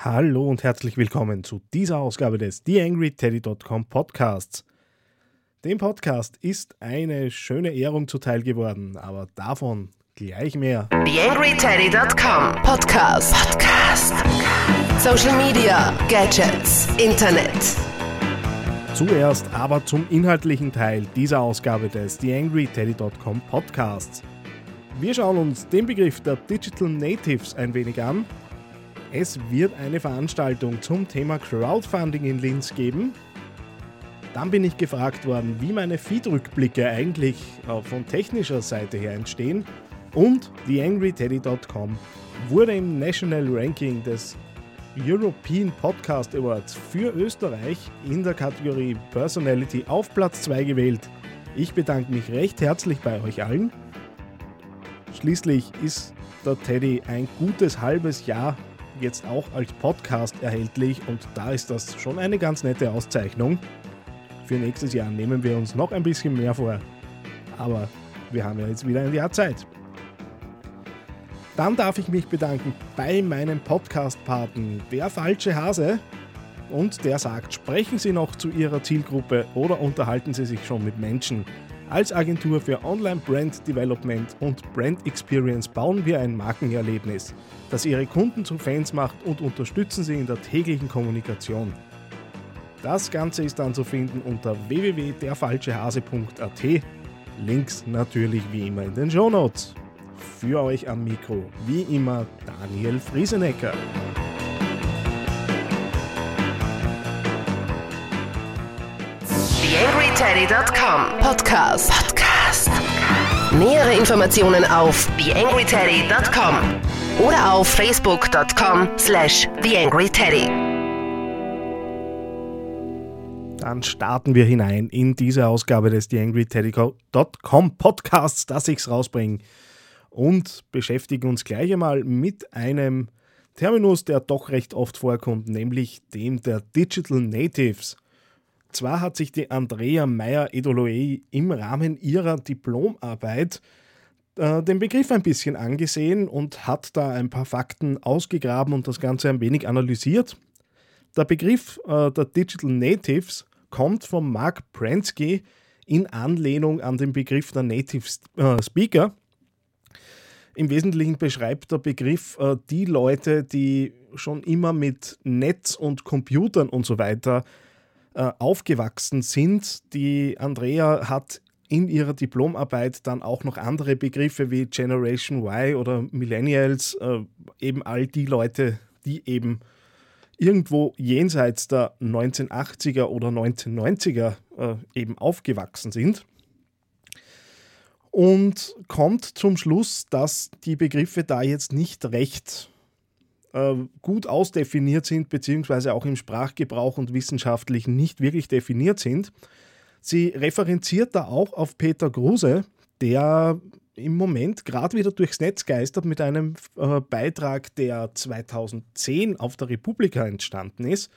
Hallo und herzlich willkommen zu dieser Ausgabe des TheAngryTeddy.com Podcasts. Dem Podcast ist eine schöne Ehrung zuteil geworden, aber davon gleich mehr. TheAngryTeddy.com Podcast. Podcast. Social Media, Gadgets, Internet. Zuerst aber zum inhaltlichen Teil dieser Ausgabe des TheAngryTeddy.com Podcasts. Wir schauen uns den Begriff der Digital Natives ein wenig an. Es wird eine Veranstaltung zum Thema Crowdfunding in Linz geben dann bin ich gefragt worden, wie meine Feed-Rückblicke eigentlich äh, von technischer Seite her entstehen. Und TheAngryTeddy.com wurde im National Ranking des European Podcast Awards für Österreich in der Kategorie Personality auf Platz 2 gewählt. Ich bedanke mich recht herzlich bei euch allen. Schließlich ist der Teddy ein gutes halbes Jahr jetzt auch als Podcast erhältlich und da ist das schon eine ganz nette Auszeichnung. Für nächstes Jahr nehmen wir uns noch ein bisschen mehr vor. Aber wir haben ja jetzt wieder ein Jahr Zeit. Dann darf ich mich bedanken bei meinem Podcast-Paten, der falsche Hase. Und der sagt, sprechen Sie noch zu Ihrer Zielgruppe oder unterhalten Sie sich schon mit Menschen. Als Agentur für Online Brand Development und Brand Experience bauen wir ein Markenerlebnis, das Ihre Kunden zu Fans macht und unterstützen Sie in der täglichen Kommunikation. Das Ganze ist dann zu finden unter www.derfalschehase.at. Links natürlich wie immer in den Shownotes. Für euch am Mikro, wie immer, Daniel Friesenecker. TheAngryTeddy.com Podcast. Podcast. Nähere Informationen auf TheAngryTeddy.com oder auf Facebook.com slash TheAngryTeddy. Dann starten wir hinein in diese Ausgabe des TheAngryTeddy.com Podcasts, dass ich's rausbringe. Und beschäftigen uns gleich einmal mit einem Terminus, der doch recht oft vorkommt, nämlich dem der Digital Natives. Zwar hat sich die Andrea Meyer-Edoloe im Rahmen ihrer Diplomarbeit äh, den Begriff ein bisschen angesehen und hat da ein paar Fakten ausgegraben und das Ganze ein wenig analysiert. Der Begriff äh, der Digital Natives kommt von Mark Pransky in Anlehnung an den Begriff der Native äh, Speaker. Im Wesentlichen beschreibt der Begriff äh, die Leute, die schon immer mit Netz und Computern und so weiter äh, aufgewachsen sind. Die Andrea hat in ihrer Diplomarbeit dann auch noch andere Begriffe wie Generation Y oder Millennials, eben all die Leute, die eben irgendwo jenseits der 1980er oder 1990er äh, eben aufgewachsen sind. Und kommt zum Schluss, dass die Begriffe da jetzt nicht recht äh, gut ausdefiniert sind, beziehungsweise auch im Sprachgebrauch und wissenschaftlich nicht wirklich definiert sind. Sie referenziert da auch auf Peter Gruse, der im Moment gerade wieder durchs Netz geistert mit einem äh, Beitrag, der 2010 auf der Republika entstanden ist.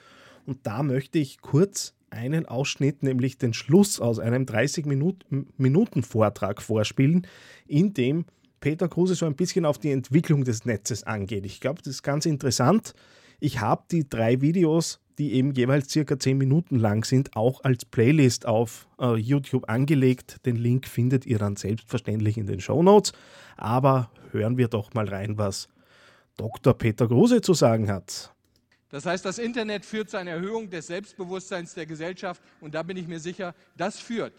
Und da möchte ich kurz einen Ausschnitt, nämlich den Schluss aus einem 30-Minuten-Vortrag vorspielen, in dem Peter Kruse so ein bisschen auf die Entwicklung des Netzes angeht. Ich glaube, das ist ganz interessant. Ich habe die drei Videos die eben jeweils circa 10 Minuten lang sind, auch als Playlist auf äh, YouTube angelegt. Den Link findet ihr dann selbstverständlich in den Show Notes. Aber hören wir doch mal rein, was Dr. Peter Gruse zu sagen hat. Das heißt, das Internet führt zu einer Erhöhung des Selbstbewusstseins der Gesellschaft und da bin ich mir sicher, das führt,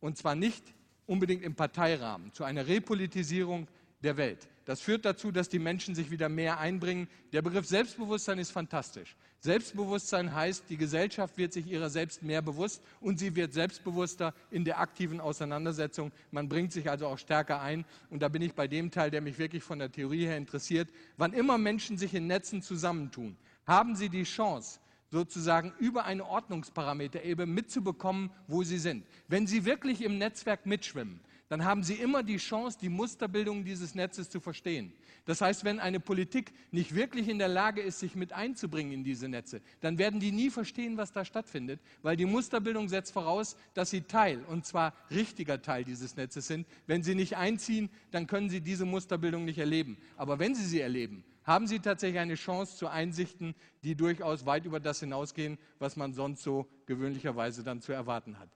und zwar nicht unbedingt im Parteirahmen, zu einer Repolitisierung der Welt. Das führt dazu, dass die Menschen sich wieder mehr einbringen. Der Begriff Selbstbewusstsein ist fantastisch. Selbstbewusstsein heißt, die Gesellschaft wird sich ihrer selbst mehr bewusst und sie wird selbstbewusster in der aktiven Auseinandersetzung. Man bringt sich also auch stärker ein. Und da bin ich bei dem Teil, der mich wirklich von der Theorie her interessiert. Wann immer Menschen sich in Netzen zusammentun, haben sie die Chance, sozusagen über eine Ordnungsparameterebene mitzubekommen, wo sie sind. Wenn sie wirklich im Netzwerk mitschwimmen, dann haben Sie immer die Chance, die Musterbildung dieses Netzes zu verstehen. Das heißt, wenn eine Politik nicht wirklich in der Lage ist, sich mit einzubringen in diese Netze, dann werden die nie verstehen, was da stattfindet, weil die Musterbildung setzt voraus, dass sie Teil, und zwar richtiger Teil dieses Netzes sind. Wenn sie nicht einziehen, dann können sie diese Musterbildung nicht erleben. Aber wenn sie sie erleben, haben sie tatsächlich eine Chance zu Einsichten, die durchaus weit über das hinausgehen, was man sonst so gewöhnlicherweise dann zu erwarten hat.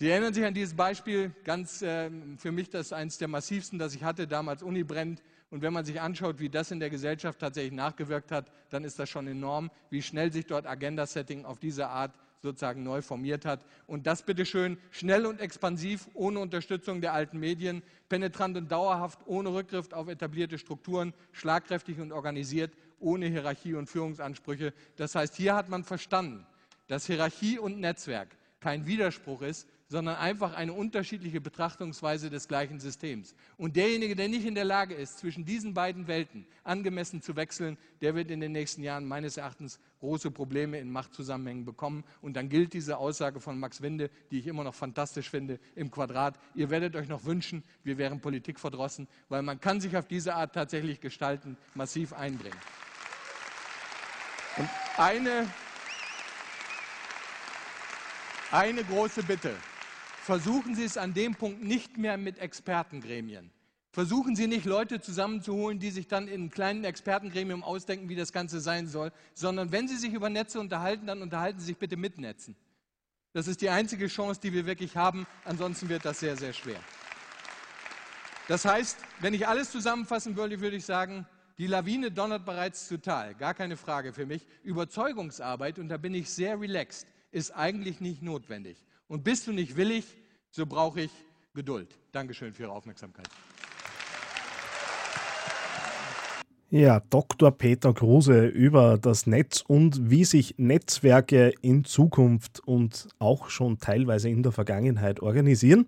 Sie erinnern sich an dieses Beispiel, ganz äh, für mich das eines der massivsten, das ich hatte, damals Unibrand. Und wenn man sich anschaut, wie das in der Gesellschaft tatsächlich nachgewirkt hat, dann ist das schon enorm, wie schnell sich dort Agenda-Setting auf diese Art sozusagen neu formiert hat. Und das bitteschön schnell und expansiv, ohne Unterstützung der alten Medien, penetrant und dauerhaft, ohne Rückgriff auf etablierte Strukturen, schlagkräftig und organisiert, ohne Hierarchie und Führungsansprüche. Das heißt, hier hat man verstanden, dass Hierarchie und Netzwerk kein Widerspruch ist, sondern einfach eine unterschiedliche Betrachtungsweise des gleichen Systems. Und derjenige, der nicht in der Lage ist, zwischen diesen beiden Welten angemessen zu wechseln, der wird in den nächsten Jahren meines Erachtens große Probleme in Machtzusammenhängen bekommen. Und dann gilt diese Aussage von Max Winde, die ich immer noch fantastisch finde, im Quadrat. Ihr werdet euch noch wünschen, wir wären Politik verdrossen, weil man kann sich auf diese Art tatsächlich gestalten, massiv einbringen. Und eine, eine große Bitte versuchen Sie es an dem Punkt nicht mehr mit Expertengremien. Versuchen Sie nicht, Leute zusammenzuholen, die sich dann in kleinen Expertengremien ausdenken, wie das Ganze sein soll, sondern wenn Sie sich über Netze unterhalten, dann unterhalten Sie sich bitte mit Netzen. Das ist die einzige Chance, die wir wirklich haben. Ansonsten wird das sehr, sehr schwer. Das heißt, wenn ich alles zusammenfassen würde, würde ich sagen, die Lawine donnert bereits zu Tal. Gar keine Frage für mich. Überzeugungsarbeit, und da bin ich sehr relaxed, ist eigentlich nicht notwendig. Und bist du nicht willig, so brauche ich Geduld. Dankeschön für Ihre Aufmerksamkeit. Ja, Dr. Peter Kruse über das Netz und wie sich Netzwerke in Zukunft und auch schon teilweise in der Vergangenheit organisieren.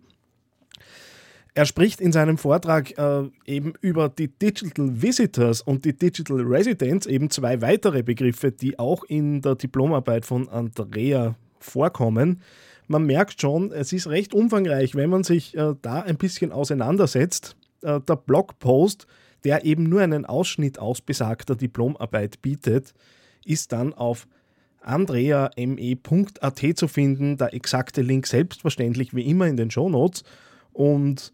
Er spricht in seinem Vortrag äh, eben über die Digital Visitors und die Digital Residents, eben zwei weitere Begriffe, die auch in der Diplomarbeit von Andrea vorkommen man merkt schon, es ist recht umfangreich, wenn man sich äh, da ein bisschen auseinandersetzt. Äh, der Blogpost, der eben nur einen Ausschnitt aus besagter Diplomarbeit bietet, ist dann auf andreame.at zu finden. Der exakte Link selbstverständlich wie immer in den Shownotes und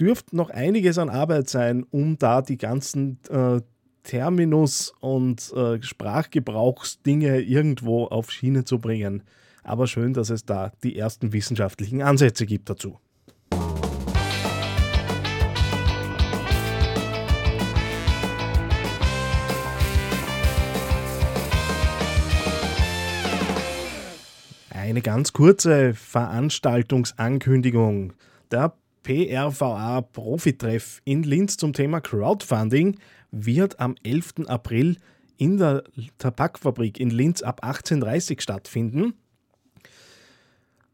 dürfte noch einiges an Arbeit sein, um da die ganzen äh, Terminus und äh, Sprachgebrauchsdinge irgendwo auf Schiene zu bringen aber schön, dass es da die ersten wissenschaftlichen Ansätze gibt dazu. Eine ganz kurze Veranstaltungsankündigung. Der PRVA Profitreff in Linz zum Thema Crowdfunding wird am 11. April in der Tabakfabrik in Linz ab 18.30 Uhr stattfinden.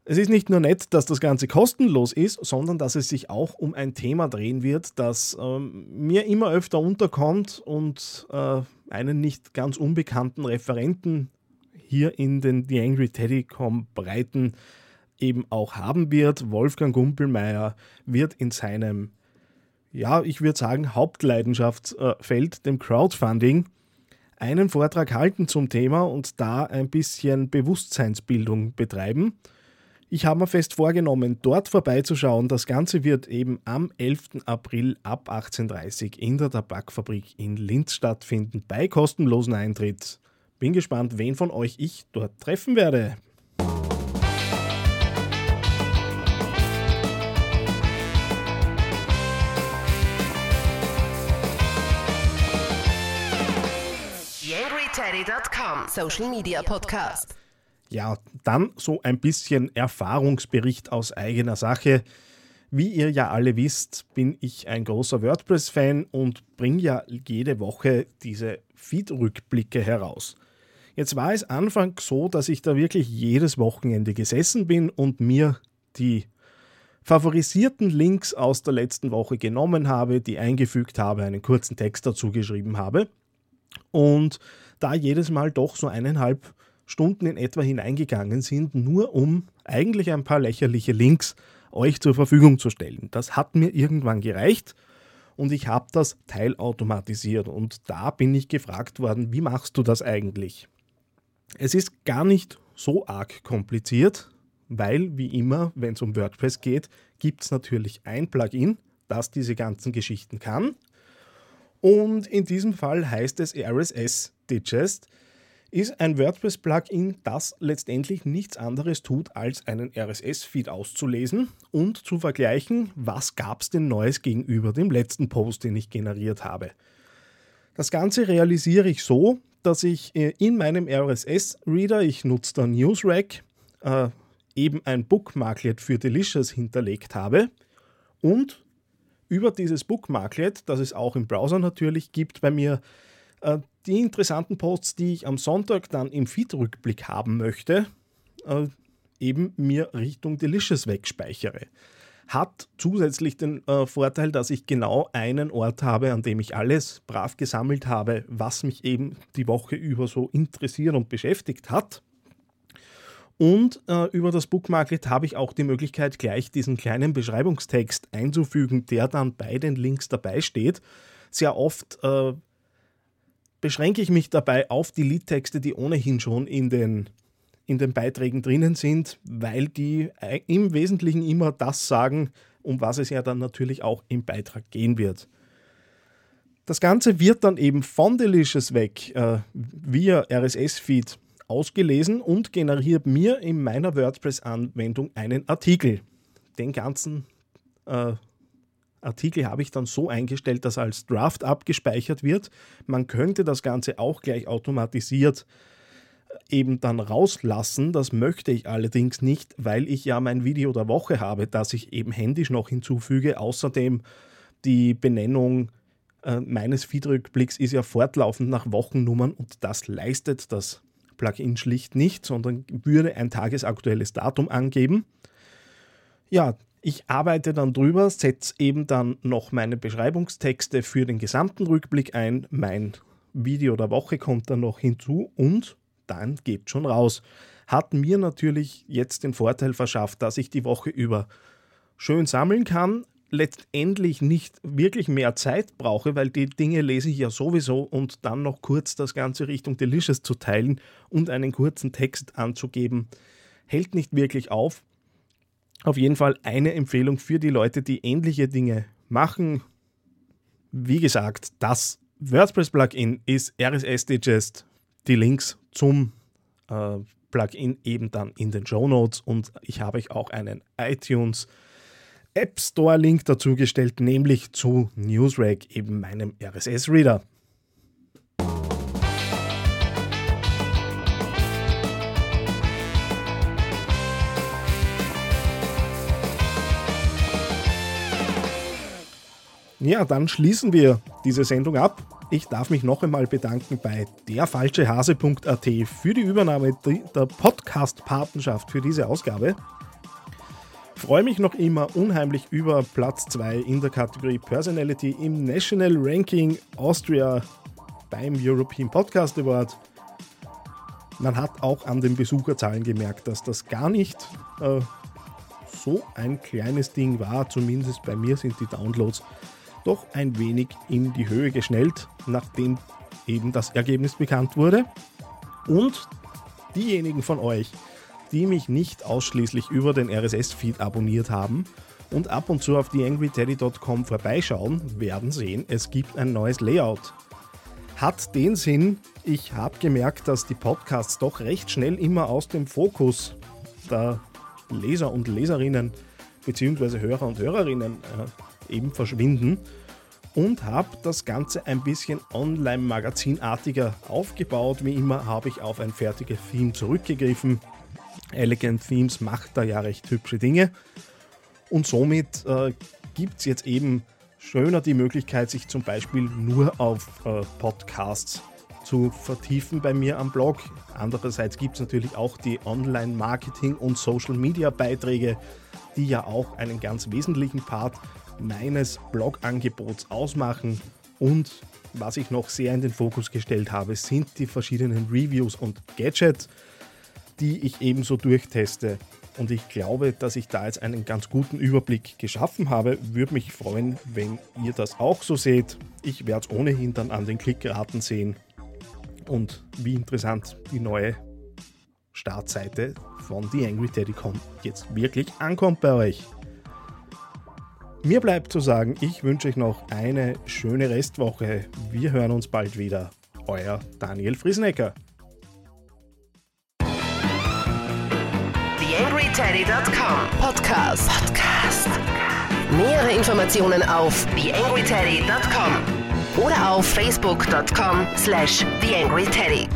Es ist nicht nur nett, dass das Ganze kostenlos ist, sondern dass es sich auch um ein Thema drehen wird, das ähm, mir immer öfter unterkommt und äh, einen nicht ganz unbekannten Referenten hier in den The Angry Teddycom Breiten eben auch haben wird. Wolfgang Gumpelmeier wird in seinem, ja, ich würde sagen, Hauptleidenschaftsfeld, dem Crowdfunding, einen Vortrag halten zum Thema und da ein bisschen Bewusstseinsbildung betreiben. Ich habe mir fest vorgenommen, dort vorbeizuschauen. Das Ganze wird eben am 11. April ab 18.30 Uhr in der Tabakfabrik in Linz stattfinden, bei kostenlosen Eintritt. Bin gespannt, wen von euch ich dort treffen werde. Social Media Podcast. Ja, dann so ein bisschen Erfahrungsbericht aus eigener Sache. Wie ihr ja alle wisst, bin ich ein großer WordPress-Fan und bringe ja jede Woche diese Feed-Rückblicke heraus. Jetzt war es anfangs so, dass ich da wirklich jedes Wochenende gesessen bin und mir die favorisierten Links aus der letzten Woche genommen habe, die eingefügt habe, einen kurzen Text dazu geschrieben habe und da jedes Mal doch so eineinhalb Stunden in etwa hineingegangen sind, nur um eigentlich ein paar lächerliche Links euch zur Verfügung zu stellen. Das hat mir irgendwann gereicht und ich habe das teilautomatisiert und da bin ich gefragt worden, wie machst du das eigentlich? Es ist gar nicht so arg kompliziert, weil wie immer, wenn es um WordPress geht, gibt es natürlich ein Plugin, das diese ganzen Geschichten kann. Und in diesem Fall heißt es RSS Digest ist ein WordPress-Plugin, das letztendlich nichts anderes tut, als einen RSS-Feed auszulesen und zu vergleichen, was gab es denn Neues gegenüber dem letzten Post, den ich generiert habe. Das Ganze realisiere ich so, dass ich äh, in meinem RSS-Reader, ich nutze da Newsrack, äh, eben ein Bookmarklet für Delicious hinterlegt habe und über dieses Bookmarklet, das es auch im Browser natürlich gibt, bei mir äh, die interessanten Posts, die ich am Sonntag dann im Feed-Rückblick haben möchte, äh, eben mir Richtung Delicious wegspeichere. Hat zusätzlich den äh, Vorteil, dass ich genau einen Ort habe, an dem ich alles brav gesammelt habe, was mich eben die Woche über so interessiert und beschäftigt hat. Und äh, über das Bookmarket habe ich auch die Möglichkeit, gleich diesen kleinen Beschreibungstext einzufügen, der dann bei den Links dabei steht. Sehr oft äh, beschränke ich mich dabei auf die Liedtexte, die ohnehin schon in den, in den Beiträgen drinnen sind, weil die im Wesentlichen immer das sagen, um was es ja dann natürlich auch im Beitrag gehen wird. Das Ganze wird dann eben von Delicious weg äh, via RSS-Feed ausgelesen und generiert mir in meiner WordPress-Anwendung einen Artikel. Den ganzen äh, Artikel habe ich dann so eingestellt, dass er als Draft abgespeichert wird. Man könnte das Ganze auch gleich automatisiert äh, eben dann rauslassen. Das möchte ich allerdings nicht, weil ich ja mein Video der Woche habe, das ich eben händisch noch hinzufüge. Außerdem die Benennung äh, meines Feedrückblicks ist ja fortlaufend nach Wochennummern und das leistet das Plugin schlicht nicht, sondern würde ein tagesaktuelles Datum angeben. Ja, ich arbeite dann drüber, setze eben dann noch meine Beschreibungstexte für den gesamten Rückblick ein. Mein Video der Woche kommt dann noch hinzu und dann geht schon raus. Hat mir natürlich jetzt den Vorteil verschafft, dass ich die Woche über schön sammeln kann, letztendlich nicht wirklich mehr Zeit brauche, weil die Dinge lese ich ja sowieso und dann noch kurz das Ganze Richtung Delicious zu teilen und einen kurzen Text anzugeben, hält nicht wirklich auf auf jeden Fall eine Empfehlung für die Leute, die ähnliche Dinge machen. Wie gesagt, das WordPress-Plugin ist RSS Digest. Die Links zum äh, Plugin eben dann in den Show Notes und ich habe euch auch einen iTunes App Store Link dazu gestellt, nämlich zu Newsrag, eben meinem RSS Ja, dann schließen wir diese Sendung ab. Ich darf mich noch einmal bedanken bei derfalschehase.at für die Übernahme der Podcast-Patenschaft für diese Ausgabe. Freue mich noch immer unheimlich über Platz 2 in der Kategorie Personality im National Ranking Austria beim European Podcast Award. Man hat auch an den Besucherzahlen gemerkt, dass das gar nicht äh, so ein kleines Ding war. Zumindest bei mir sind die Downloads doch ein wenig in die Höhe geschnellt, nachdem eben das Ergebnis bekannt wurde. Und diejenigen von euch, die mich nicht ausschließlich über den RSS-Feed abonniert haben und ab und zu auf theangryteddy.com vorbeischauen, werden sehen, es gibt ein neues Layout. Hat den Sinn, ich habe gemerkt, dass die Podcasts doch recht schnell immer aus dem Fokus der Leser und Leserinnen bzw. Hörer und Hörerinnen äh, eben verschwinden und habe das Ganze ein bisschen online-magazinartiger aufgebaut. Wie immer habe ich auf ein fertiges Theme zurückgegriffen. Elegant Themes macht da ja recht hübsche Dinge. Und somit äh, gibt es jetzt eben schöner die Möglichkeit, sich zum Beispiel nur auf äh, Podcasts zu vertiefen bei mir am Blog. Andererseits gibt es natürlich auch die Online-Marketing- und Social-Media-Beiträge, die ja auch einen ganz wesentlichen Part meines Blog-Angebots ausmachen. Und was ich noch sehr in den Fokus gestellt habe, sind die verschiedenen Reviews und Gadgets, die ich ebenso durchteste. Und ich glaube, dass ich da jetzt einen ganz guten Überblick geschaffen habe. Würde mich freuen, wenn ihr das auch so seht. Ich werde es ohnehin dann an den Klickraten sehen. Und wie interessant die neue Startseite von TheAngryTeddyCon jetzt wirklich ankommt bei euch. Mir bleibt zu sagen, ich wünsche euch noch eine schöne Restwoche. Wir hören uns bald wieder. Euer Daniel Friesenecker. TheAngryTeddy.com Podcast. Podcast. Nähere Informationen auf TheAngryTeddy.com oder auf Facebook.com slash TheAngryTeddy.